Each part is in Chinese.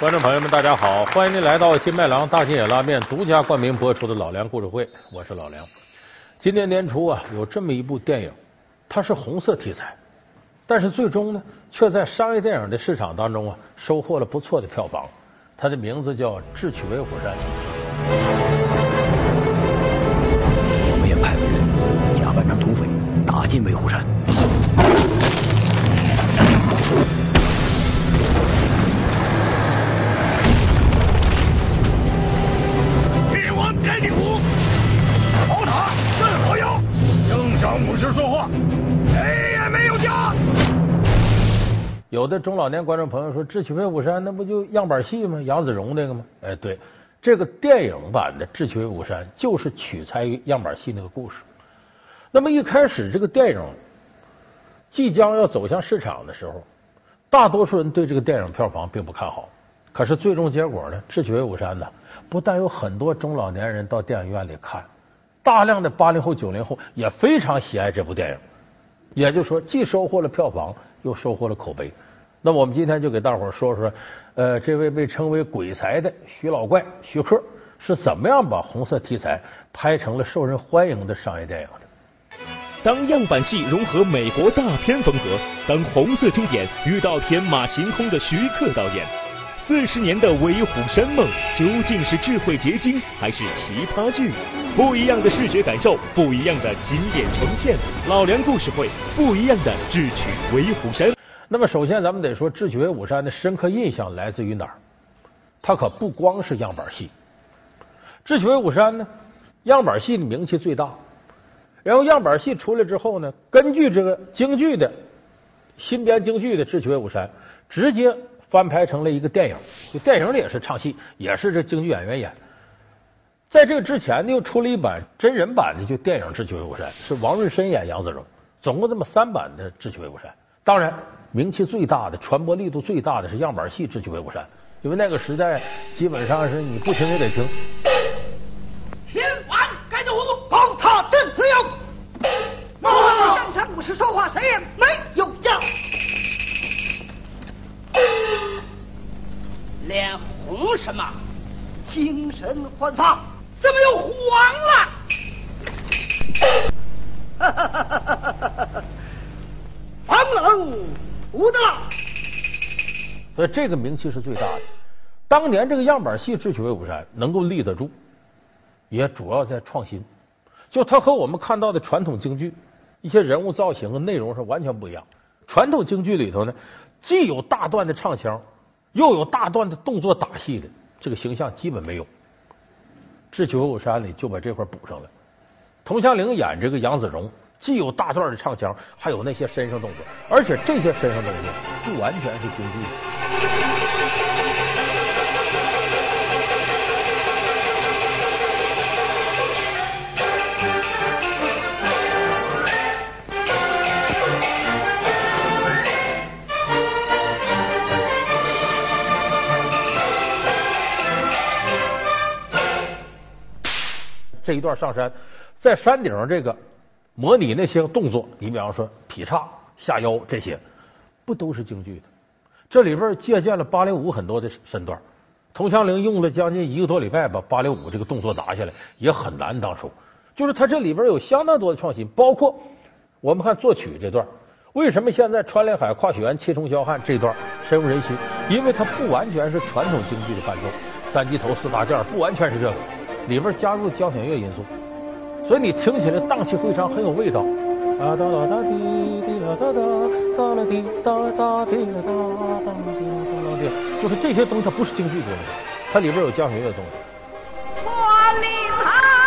观众朋友们，大家好！欢迎您来到金麦郎大金野拉面独家冠名播出的《老梁故事会》，我是老梁。今年年初啊，有这么一部电影，它是红色题材，但是最终呢，却在商业电影的市场当中啊，收获了不错的票房。它的名字叫《智取威虎山》。我们也派个人假扮成土匪，打进威虎山。有的中老年观众朋友说，《智取威虎山》那不就样板戏吗？杨子荣那个吗？哎，对，这个电影版的《智取威虎山》就是取材于样板戏那个故事。那么一开始这个电影即将要走向市场的时候，大多数人对这个电影票房并不看好。可是最终结果呢，《智取威虎山》呢，不但有很多中老年人到电影院里看，大量的八零后、九零后也非常喜爱这部电影。也就是说，既收获了票房，又收获了口碑。那，我们今天就给大伙儿说说，呃，这位被称为“鬼才”的徐老怪徐克是怎么样把红色题材拍成了受人欢迎的商业电影的。当样板戏融合美国大片风格，当红色经典遇到天马行空的徐克导演，四十年的威虎山梦究竟是智慧结晶还是奇葩剧？不一样的视觉感受，不一样的经典呈现。老梁故事会，不一样的智取威虎山。那么，首先咱们得说，《智取威虎山》的深刻印象来自于哪儿？它可不光是样板戏，《智取威虎山》呢，样板戏的名气最大。然后样板戏出来之后呢，根据这个京剧的新编京剧的《智取威虎山》，直接翻拍成了一个电影。就电影里也是唱戏，也是这京剧演员演。在这个之前呢，又出了一版真人版的，就电影《智取威虎山》，是王润生演杨子荣。总共这么三版的《智取威虎山》。当然，名气最大的、传播力度最大的是样板戏《智取威虎山》，因为那个时代基本上是你不听也得听。天王盖地虎，宝塔镇河妖。正常武士说话，谁也没有叫。脸红什么？精神焕发，怎么又黄了？防冷无的了。所以这个名气是最大的。当年这个样板戏《智取威虎山》能够立得住，也主要在创新。就它和我们看到的传统京剧一些人物造型和内容是完全不一样。传统京剧里头呢，既有大段的唱腔，又有大段的动作打戏的，这个形象基本没有。《智取威虎山》里就把这块补上了。佟湘玲演这个杨子荣。既有大段的唱腔，还有那些身上动作，而且这些身上动作不完全是京剧。这一段上山，在山顶上这个。模拟那些动作，你比方说劈叉、下腰这些，不都是京剧的？这里边借鉴了芭蕾舞很多的身段。佟湘玲用了将近一个多礼拜把芭蕾舞这个动作拿下来，也很难当初。就是他这里边有相当多的创新，包括我们看作曲这段，为什么现在穿连海、跨雪原、七重霄汉这段深入人心？因为它不完全是传统京剧的伴奏，三级头、四大件不完全是这个，里边加入交响乐因素。所以你听起来荡气回肠，很有味道。啊哒哒哒滴滴啦哒哒哒啦滴哒哒滴啦哒哒滴哒哒滴，就是这些东西它不是京剧东西，它里边有交响乐东西。花林海。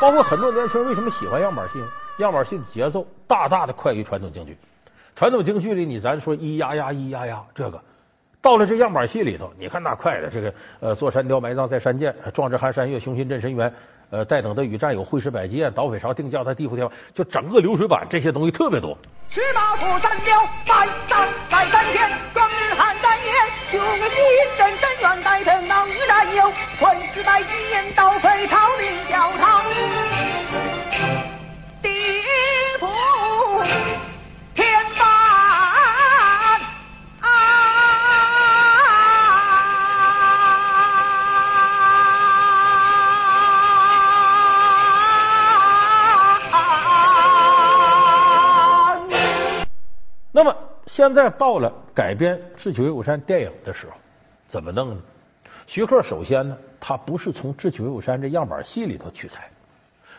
包括很多年轻人为什么喜欢样板戏？样板戏的节奏大大的快于传统京剧。传统京剧里，你咱说咿呀呀咿呀呀，这个到了这样板戏里头，你看那快的，这个呃，坐山雕埋葬在山涧，壮志寒山岳，雄心震深渊，呃，待等的与战友会师百剑，倒匪朝定叫他地府天王，就整个流水板这些东西特别多。十八座斩了百战百战天，壮日汉三年，雄心震深远，待等闹与战友，混世百剑，倒匪朝名叫堂那么现在到了改编《智取威虎山》电影的时候，怎么弄呢？徐克首先呢，他不是从《智取威虎山》这样板戏里头取材，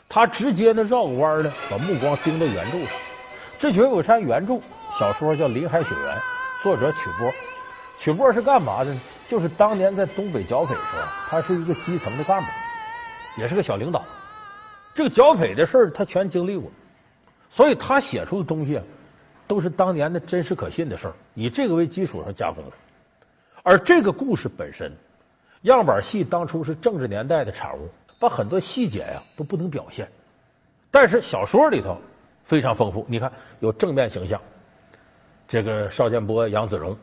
他直接呢绕个弯儿呢，把目光盯到原著上。《智取威虎山》原著小说叫《林海雪原》，作者曲波。曲波是干嘛的呢？就是当年在东北剿匪时候，他是一个基层的干部，也是个小领导。这个剿匪的事儿他全经历过，所以他写出的东西啊，都是当年的真实可信的事儿，以这个为基础上加工的。而这个故事本身，样板戏当初是政治年代的产物，把很多细节呀都不能表现。但是小说里头非常丰富，你看有正面形象，这个邵建波、杨子荣；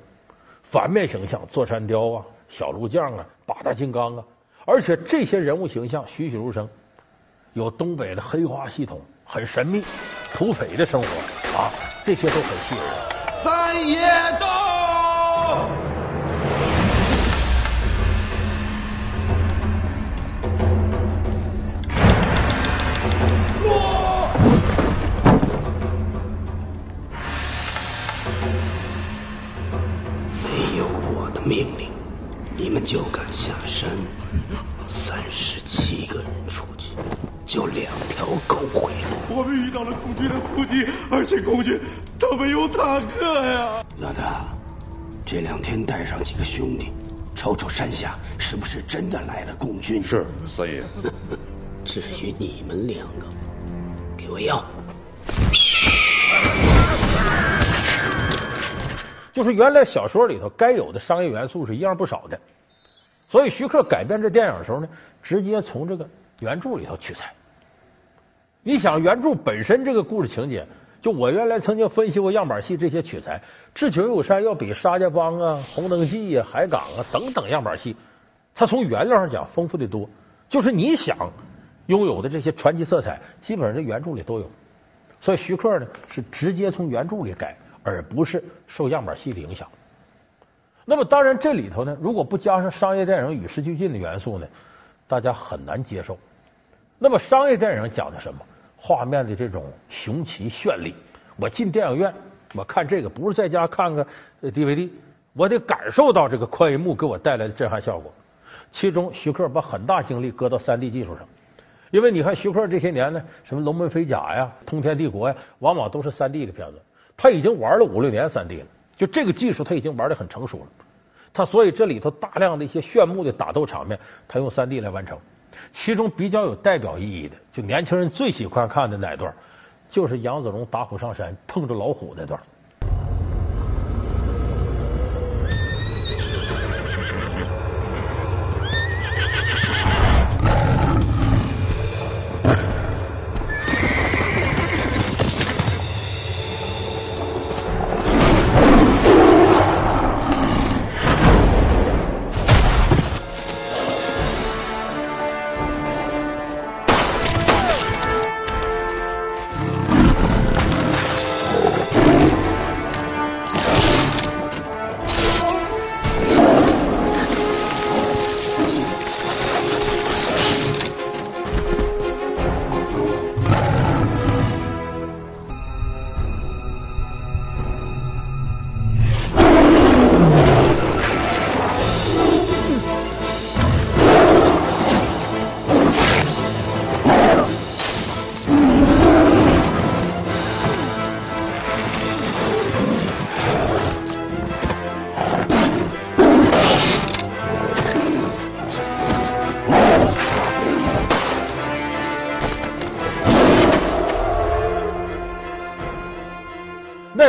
反面形象，座山雕啊、小鹿酱啊、八大金刚啊，而且这些人物形象栩栩如生。有东北的黑化系统，很神秘，土匪的生活啊，这些都很吸引人。三爷到。没有我的命令，你们就敢下山？三十七个人，就两条狗回路。我们遇到了共军的伏击，而且共军他们有坦克呀！老大，这两天带上几个兄弟，瞅瞅山下是不是真的来了共军？是三爷。至于你们两个，给我要。就是原来小说里头该有的商业元素是一样不少的，所以徐克改编这电影的时候呢，直接从这个原著里头取材。你想原著本身这个故事情节，就我原来曾经分析过样板戏这些取材，《智取威虎山》要比《沙家浜》啊、《红灯记》啊、《海港》啊等等样板戏，它从原料上讲丰富的多。就是你想拥有的这些传奇色彩，基本上在原著里都有。所以徐克呢是直接从原著里改。而不是受样板戏的影响。那么，当然这里头呢，如果不加上商业电影与时俱进的元素呢，大家很难接受。那么，商业电影讲的什么？画面的这种雄奇绚丽。我进电影院，我看这个不是在家看个 DVD，我得感受到这个宽银幕给我带来的震撼效果。其中，徐克把很大精力搁到三 D 技术上，因为你看徐克这些年呢，什么《龙门飞甲》呀、《通天帝国》呀，往往都是三 D 的片子。他已经玩了五六年三 D 了，就这个技术他已经玩的很成熟了。他所以这里头大量的一些炫目的打斗场面，他用三 D 来完成。其中比较有代表意义的，就年轻人最喜欢看的哪段，就是杨子荣打虎上山碰着老虎那段。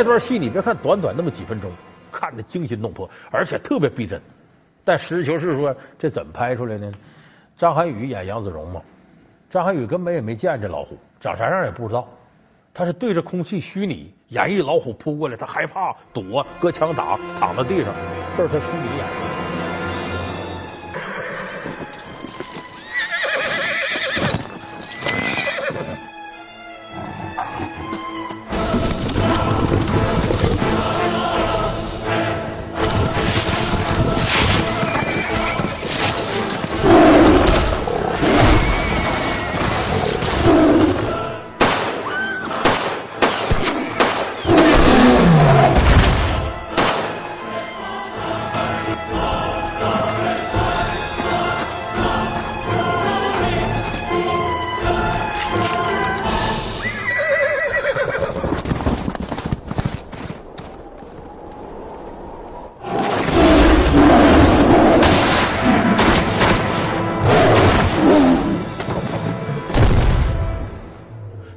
这段戏你别看短短那么几分钟，看得惊心动魄，而且特别逼真。但实事求是说，这怎么拍出来呢？张涵予演杨子荣嘛，张涵予根本也没见这老虎，长啥样也不知道。他是对着空气虚拟演绎老虎扑过来，他害怕躲，搁枪打，躺在地上，这是他虚拟演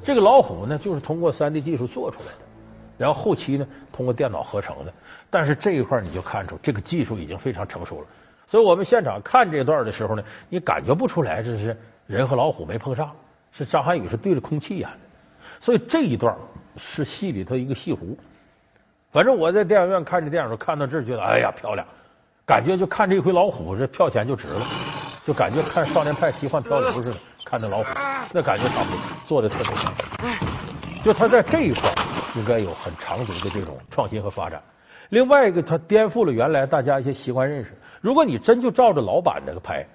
这个老虎呢，就是通过三 D 技术做出来的，然后后期呢，通过电脑合成的。但是这一块你就看出这个技术已经非常成熟了。所以我们现场看这段的时候呢，你感觉不出来这是人和老虎没碰上，是张涵予是对着空气演的。所以这一段是戏里头一个戏弧。反正我在电影院看这电影时候，看到这儿觉得哎呀漂亮，感觉就看这一回老虎，这票钱就值了，就感觉看《少年派奇幻漂流》似的，看那老虎，那感觉差不多，做的特别好。就他在这一块应该有很长足的这种创新和发展。另外一个，他颠覆了原来大家一些习惯认识。如果你真就照着老版那个拍，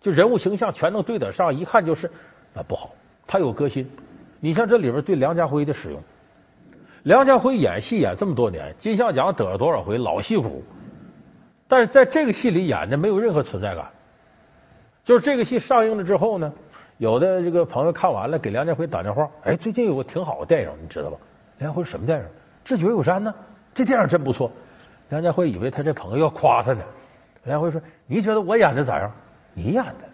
就人物形象全能对得上，一看就是那不好。他有革新。你像这里边对梁家辉的使用，梁家辉演戏演这么多年，金像奖得了多少回，老戏骨。但是在这个戏里演的没有任何存在感。就是这个戏上映了之后呢，有的这个朋友看完了，给梁家辉打电话，哎，最近有个挺好的电影，你知道吧？梁家辉什么电影？《智取威虎山》呢？这电影真不错。梁家辉以为他这朋友要夸他呢。梁家辉说：“你觉得我演的咋样？你演的，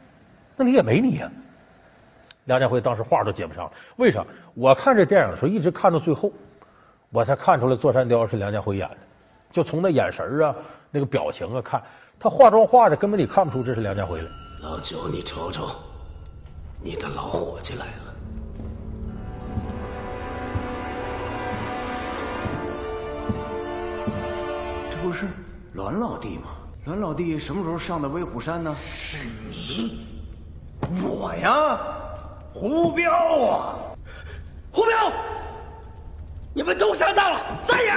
那你也没你呀。”梁家辉当时话都接不上，为啥？我看这电影的时候一直看到最后，我才看出来座山雕是梁家辉演的。就从那眼神啊、那个表情啊看，他化妆化的根本你看不出这是梁家辉来。老九，你瞅瞅，你的老伙计来了。这不是栾老弟吗？栾老弟什么时候上的威虎山呢？是你，我呀，胡彪啊，胡彪，你们都上当了，三爷，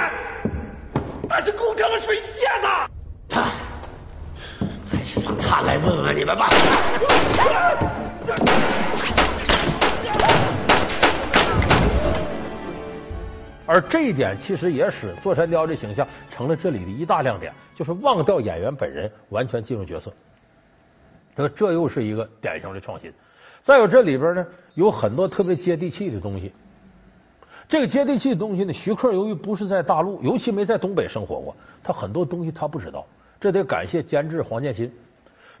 他是攻城水蝎子，他，还是让他来问问你们吧。而这一点其实也使座山雕这形象成了这里的一大亮点，就是忘掉演员本人，完全进入角色。这这又是一个典型的创新。再有这里边呢，有很多特别接地气的东西。这个接地气的东西呢，徐克由于不是在大陆，尤其没在东北生活过，他很多东西他不知道。这得感谢监制黄建新。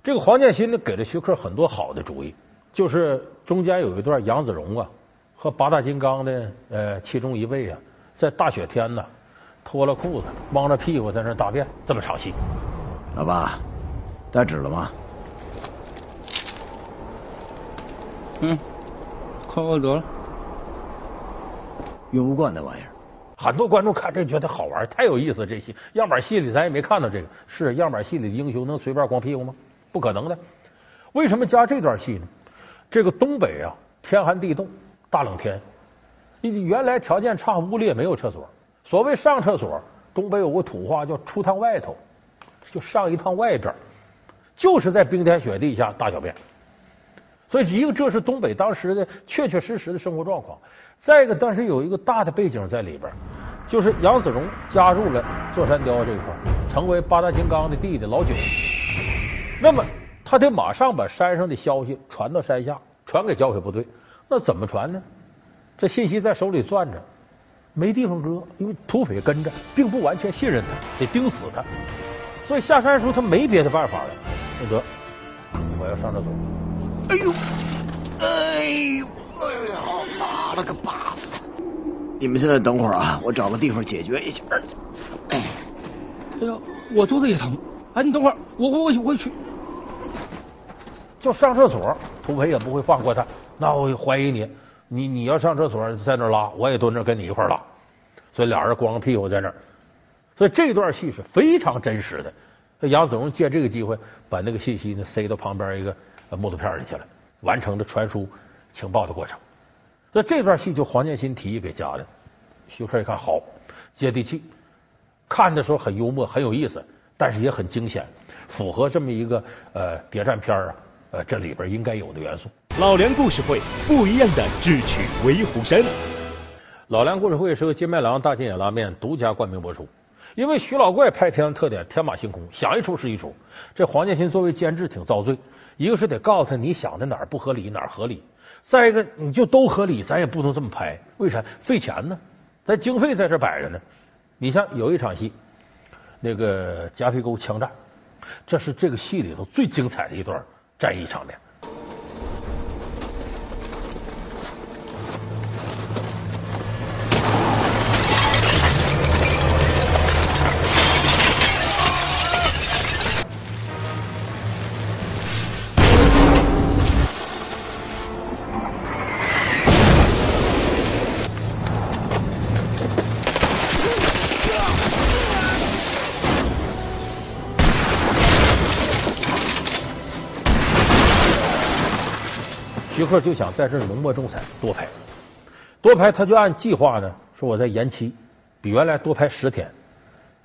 这个黄建新呢，给了徐克很多好的主意，就是中间有一段杨子荣啊和八大金刚的呃其中一位啊。在大雪天呢，脱了裤子，光着屁股在那大便，这么场戏。老爸，带纸了吗？嗯，快快得了。用不惯那玩意儿。很多观众看这觉得好玩，太有意思。这戏样板戏里咱也没看到这个，是样板戏里的英雄能随便光屁股吗？不可能的。为什么加这段戏呢？这个东北啊，天寒地冻，大冷天。你原来条件差，屋里也没有厕所。所谓上厕所，东北有个土话叫“出趟外头”，就上一趟外边，就是在冰天雪地下大小便。所以，一个这是东北当时的确确实实的生活状况；再一个，当时有一个大的背景在里边，就是杨子荣加入了座山雕这一块，成为八大金刚的弟弟老九。那么，他得马上把山上的消息传到山下，传给剿匪部队。那怎么传呢？这信息在手里攥着，没地方搁，因为土匪跟着，并不完全信任他，得盯死他。所以下山时候他没别的办法了，那得我要上厕所。哎呦，哎呦，哎呀，妈了个巴子！你们现在等会儿啊，我找个地方解决一下。哎，哎呀，我肚子也疼。哎，你等会儿，我我我我去。就上厕所，土匪也不会放过他，那我怀疑你，你你要上厕所在那拉，我也蹲那跟你一块拉，所以俩人光着屁股在那。所以这段戏是非常真实的。杨子荣借这个机会把那个信息呢塞到旁边一个木头片里去了，完成了传输情报的过程。那这段戏就黄建新提议给加的，徐克一看好，接地气，看的时候很幽默，很有意思，但是也很惊险，符合这么一个呃谍战片啊，呃这里边应该有的元素。老梁故事会不一样的智取威虎山。老梁故事会是由金麦郎大金眼拉面独家冠名播出。因为徐老怪拍片的特点天马行空，想一出是一出。这黄建新作为监制挺遭罪，一个是得告诉他你想的哪儿不合理哪儿合理，再一个你就都合理，咱也不能这么拍，为啥？费钱呢？咱经费在这摆着呢。你像有一场戏，那个夹皮沟枪战，这是这个戏里头最精彩的一段战役场面。克就想在这浓墨重彩多拍，多拍他就按计划呢说我在延期，比原来多拍十天。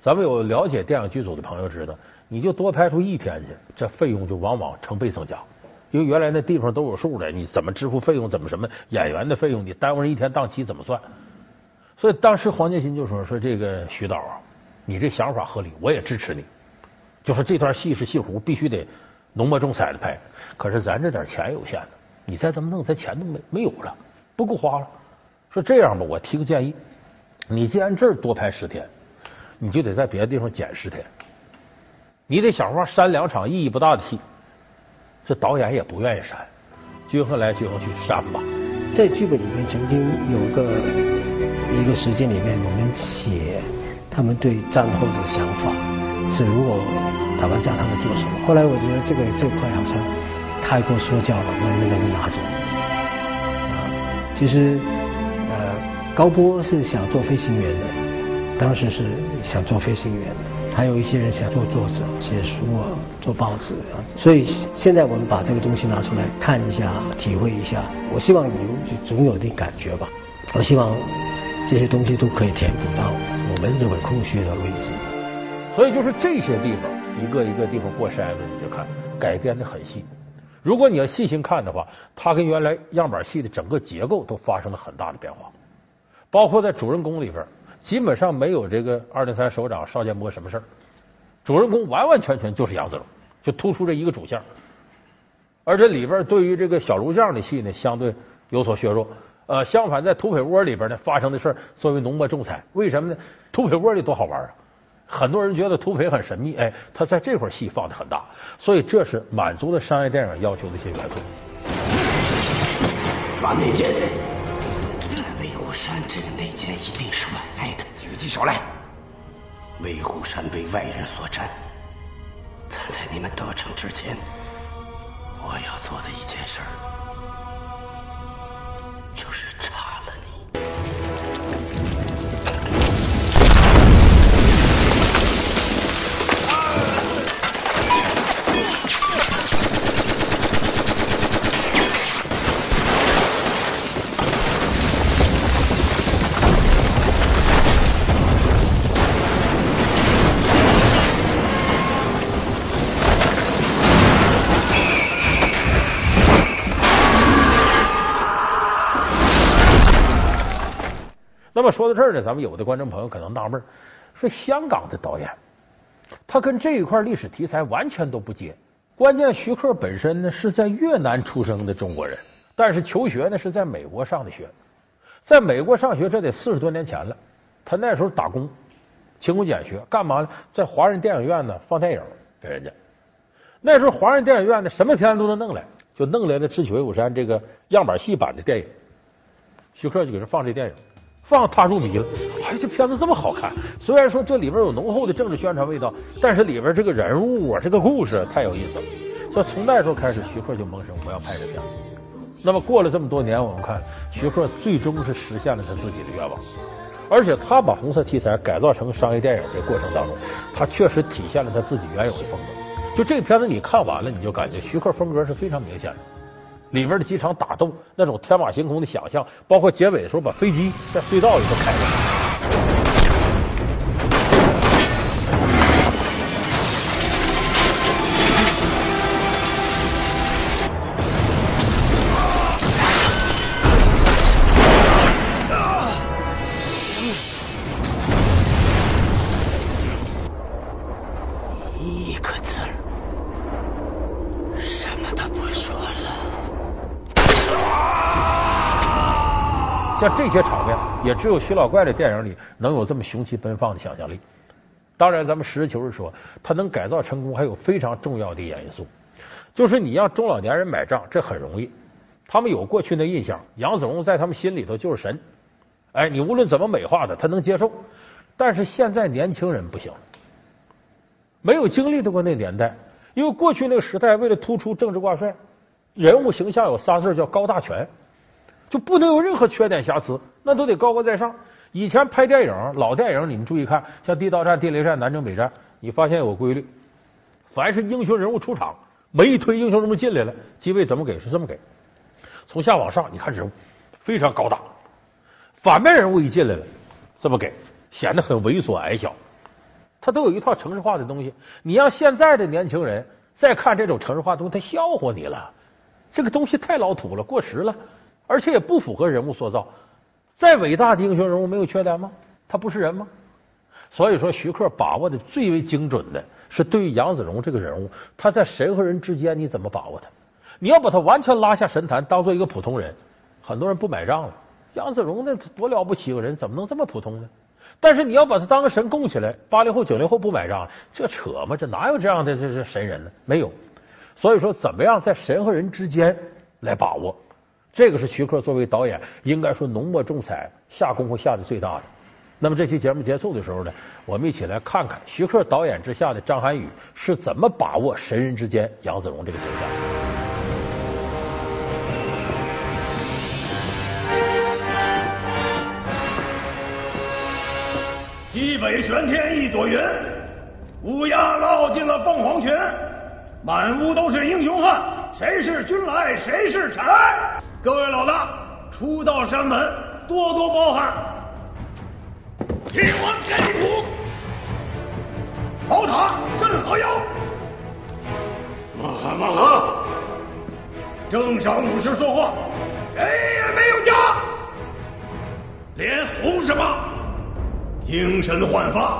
咱们有了解电影剧组的朋友知道，你就多拍出一天去，这费用就往往成倍增加。因为原来那地方都有数的，你怎么支付费用，怎么什么演员的费用，你耽误人一天档期怎么算？所以当时黄建新就说说这个徐导啊，你这想法合理，我也支持你。就说这段戏是戏胡，必须得浓墨重彩的拍。可是咱这点钱有限。你再这么弄，咱钱都没没有了，不够花了。说这样吧，我提个建议，你既然这儿多拍十天，你就得在别的地方减十天，你得想法删两场意义不大的戏。这导演也不愿意删，均衡来均衡去，删吧。在剧本里面曾经有个一个时间里面，我们写他们对战后的想法，是如果打完仗他们做什么。后来我觉得这个这块好像。太过说教了，能不能拿走？啊其实，呃，高波是想做飞行员的，当时是想做飞行员的，还有一些人想做作者，写书啊，做报纸啊。所以现在我们把这个东西拿出来看一下，体会一下。我希望你就总有点感觉吧。我希望这些东西都可以填补到我们认为空虚的位置。所以就是这些地方，一个一个地方过筛子，你就看改编的很细。如果你要细心看的话，它跟原来样板戏的整个结构都发生了很大的变化，包括在主人公里边，基本上没有这个二零三首长邵建波什么事儿，主人公完完全全就是杨子荣，就突出这一个主线。而这里边对于这个小卢将的戏呢，相对有所削弱。呃，相反在土匪窝里边呢，发生的事作为浓墨重彩，为什么呢？土匪窝里多好玩啊！很多人觉得土匪很神秘，哎，他在这块戏放的很大，所以这是满足了商业电影要求的一些元素。抓内奸！在威虎山，这个内奸一定是外来的。举起手来！威虎山被外人所占，但在你们得逞之前，我要做的一件事儿，那么说到这儿呢，咱们有的观众朋友可能纳闷说香港的导演，他跟这一块历史题材完全都不接。关键徐克本身呢是在越南出生的中国人，但是求学呢是在美国上的学，在美国上学这得四十多年前了。他那时候打工，勤工俭学，干嘛呢？在华人电影院呢放电影给人家。那时候华人电影院呢什么片子都能弄来，就弄来了《智取威虎山》这个样板戏版的电影，徐克就给人放这电影。放他入迷了，哎，这片子这么好看。虽然说这里边有浓厚的政治宣传味道，但是里边这个人物啊，这个故事太有意思了。所以从那时候开始，徐克就萌生我要拍这片。那么过了这么多年，我们看徐克最终是实现了他自己的愿望，而且他把红色题材改造成商业电影这过程当中，他确实体现了他自己原有的风格。就这个片子你看完了，你就感觉徐克风格是非常明显的。里面的机场打斗，那种天马行空的想象，包括结尾的时候把飞机在隧道里头开了。像这些场面，也只有徐老怪的电影里能有这么雄奇奔放的想象力。当然，咱们实事求是说，他能改造成功，还有非常重要的一点因素，就是你让中老年人买账，这很容易。他们有过去的印象，杨子荣在他们心里头就是神。哎，你无论怎么美化他，他能接受。但是现在年轻人不行，没有经历过那年代，因为过去那个时代，为了突出政治挂帅，人物形象有仨字叫高大全。就不能有任何缺点瑕疵，那都得高高在上。以前拍电影，老电影，你们注意看，像《地道战》《地雷战》《南征北战》，你发现有个规律，凡是英雄人物出场，每一推英雄人物进来了，机位怎么给是这么给，从下往上，你看人物非常高大，反面人物一进来了，这么给，显得很猥琐矮小。他都有一套城市化的东西，你让现在的年轻人再看这种城市化东西，他笑话你了，这个东西太老土了，过时了。而且也不符合人物塑造。再伟大的英雄人物没有缺点吗？他不是人吗？所以说，徐克把握的最为精准的是对于杨子荣这个人物，他在神和人之间你怎么把握他？你要把他完全拉下神坛，当做一个普通人，很多人不买账了。杨子荣那多了不起个人，怎么能这么普通呢？但是你要把他当个神供起来，八零后、九零后不买账，这扯吗？这哪有这样的这是神人呢？没有。所以说，怎么样在神和人之间来把握？这个是徐克作为导演应该说浓墨重彩下功夫下的最大的。那么这期节目结束的时候呢，我们一起来看看徐克导演之下的张涵予是怎么把握神人之间杨子荣这个形象。西北玄天一朵云，乌鸦落进了凤凰群，满屋都是英雄汉，谁是君来谁是臣？各位老大，初到山门，多多包涵。天王给你谱，宝塔镇河妖，马哈马哈，正晌午时说话，谁也没有家，脸红什么？精神焕发，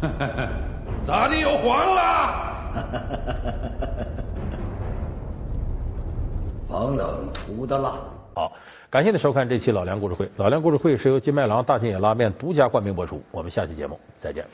咋的又黄了？王冷涂的辣。好，感谢您收看这期老梁故事会。老梁故事会是由金麦郎大金野拉面独家冠名播出。我们下期节目再见。